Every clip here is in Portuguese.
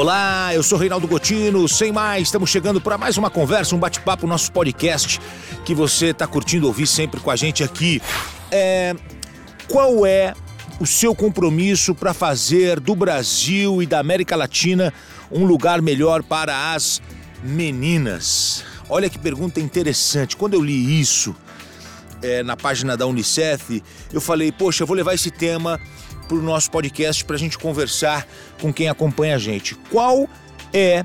Olá, eu sou Reinaldo Gotino. Sem mais, estamos chegando para mais uma conversa, um bate-papo, nosso podcast que você está curtindo ouvir sempre com a gente aqui. É, qual é o seu compromisso para fazer do Brasil e da América Latina um lugar melhor para as meninas? Olha que pergunta interessante. Quando eu li isso é, na página da Unicef, eu falei, poxa, eu vou levar esse tema para o nosso podcast para a gente conversar com quem acompanha a gente. Qual é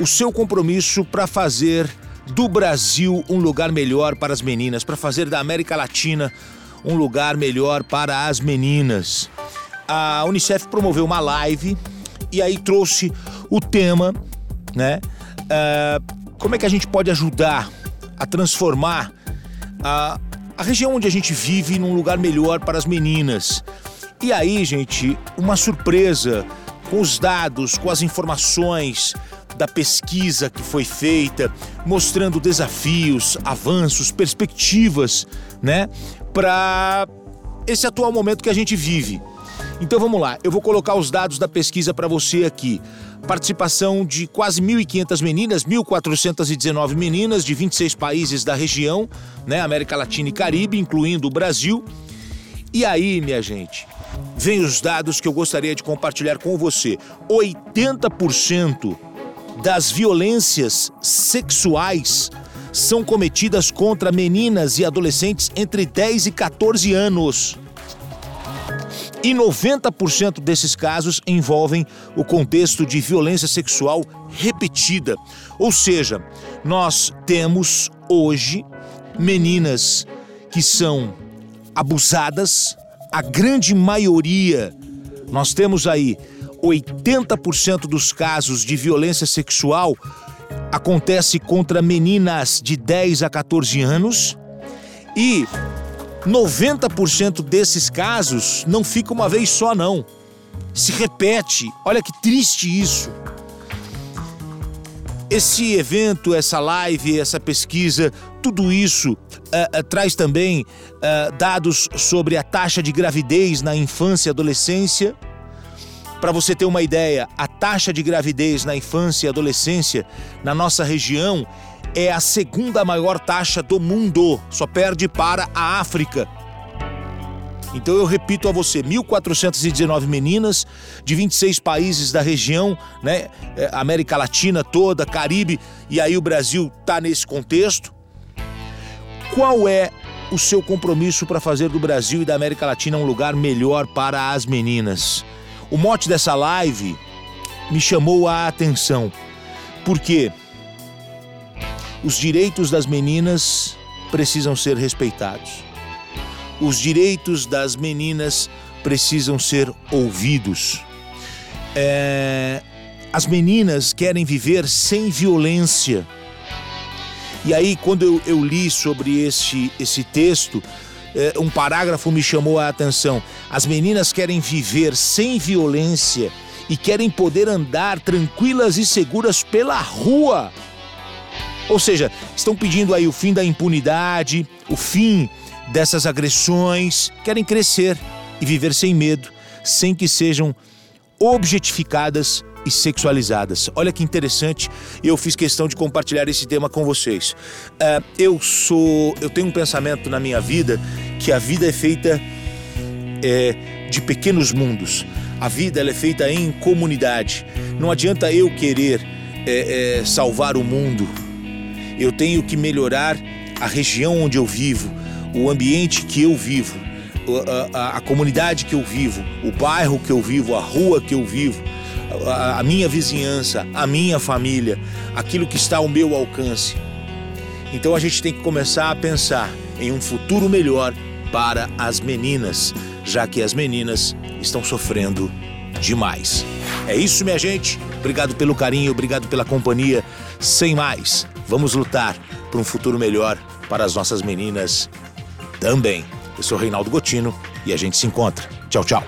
o seu compromisso para fazer do Brasil um lugar melhor para as meninas, para fazer da América Latina um lugar melhor para as meninas? A Unicef promoveu uma live e aí trouxe o tema, né? Uh, como é que a gente pode ajudar a transformar a, a região onde a gente vive num lugar melhor para as meninas? E aí, gente, uma surpresa com os dados, com as informações da pesquisa que foi feita, mostrando desafios, avanços, perspectivas, né, para esse atual momento que a gente vive. Então vamos lá, eu vou colocar os dados da pesquisa para você aqui. Participação de quase 1.500 meninas, 1.419 meninas de 26 países da região, né, América Latina e Caribe, incluindo o Brasil. E aí, minha gente, vem os dados que eu gostaria de compartilhar com você. 80% das violências sexuais são cometidas contra meninas e adolescentes entre 10 e 14 anos. E 90% desses casos envolvem o contexto de violência sexual repetida. Ou seja, nós temos hoje meninas que são abusadas, a grande maioria, nós temos aí 80% dos casos de violência sexual acontece contra meninas de 10 a 14 anos e 90% desses casos não fica uma vez só não. Se repete. Olha que triste isso. Esse evento, essa live, essa pesquisa, tudo isso uh, uh, traz também uh, dados sobre a taxa de gravidez na infância e adolescência. Para você ter uma ideia, a taxa de gravidez na infância e adolescência na nossa região é a segunda maior taxa do mundo, só perde para a África. Então eu repito a você, 1.419 meninas de 26 países da região, né? É, América Latina toda, Caribe, e aí o Brasil está nesse contexto. Qual é o seu compromisso para fazer do Brasil e da América Latina um lugar melhor para as meninas? O mote dessa live me chamou a atenção, porque os direitos das meninas precisam ser respeitados os direitos das meninas precisam ser ouvidos. É, as meninas querem viver sem violência. E aí, quando eu, eu li sobre esse, esse texto, um parágrafo me chamou a atenção. As meninas querem viver sem violência e querem poder andar tranquilas e seguras pela rua. Ou seja, estão pedindo aí o fim da impunidade, o fim dessas agressões, querem crescer e viver sem medo, sem que sejam objetificadas e sexualizadas. Olha que interessante, eu fiz questão de compartilhar esse tema com vocês. Uh, eu sou, eu tenho um pensamento na minha vida que a vida é feita é, de pequenos mundos. A vida é feita em comunidade. Não adianta eu querer é, é, salvar o mundo. Eu tenho que melhorar a região onde eu vivo, o ambiente que eu vivo, a, a, a, comunidade que eu vivo, o bairro que eu vivo, a rua que eu vivo, a, minha vizinhança, a minha família, aquilo que está ao meu alcance. Então a gente tem que começar a pensar em um futuro melhor para as meninas, já que as meninas estão sofrendo demais. É isso, minha gente. Obrigado pelo carinho, obrigado pela companhia. Sem mais, vamos lutar por um futuro melhor para as nossas meninas também. Eu sou Reinaldo Gotino e a gente se encontra. Tchau, tchau.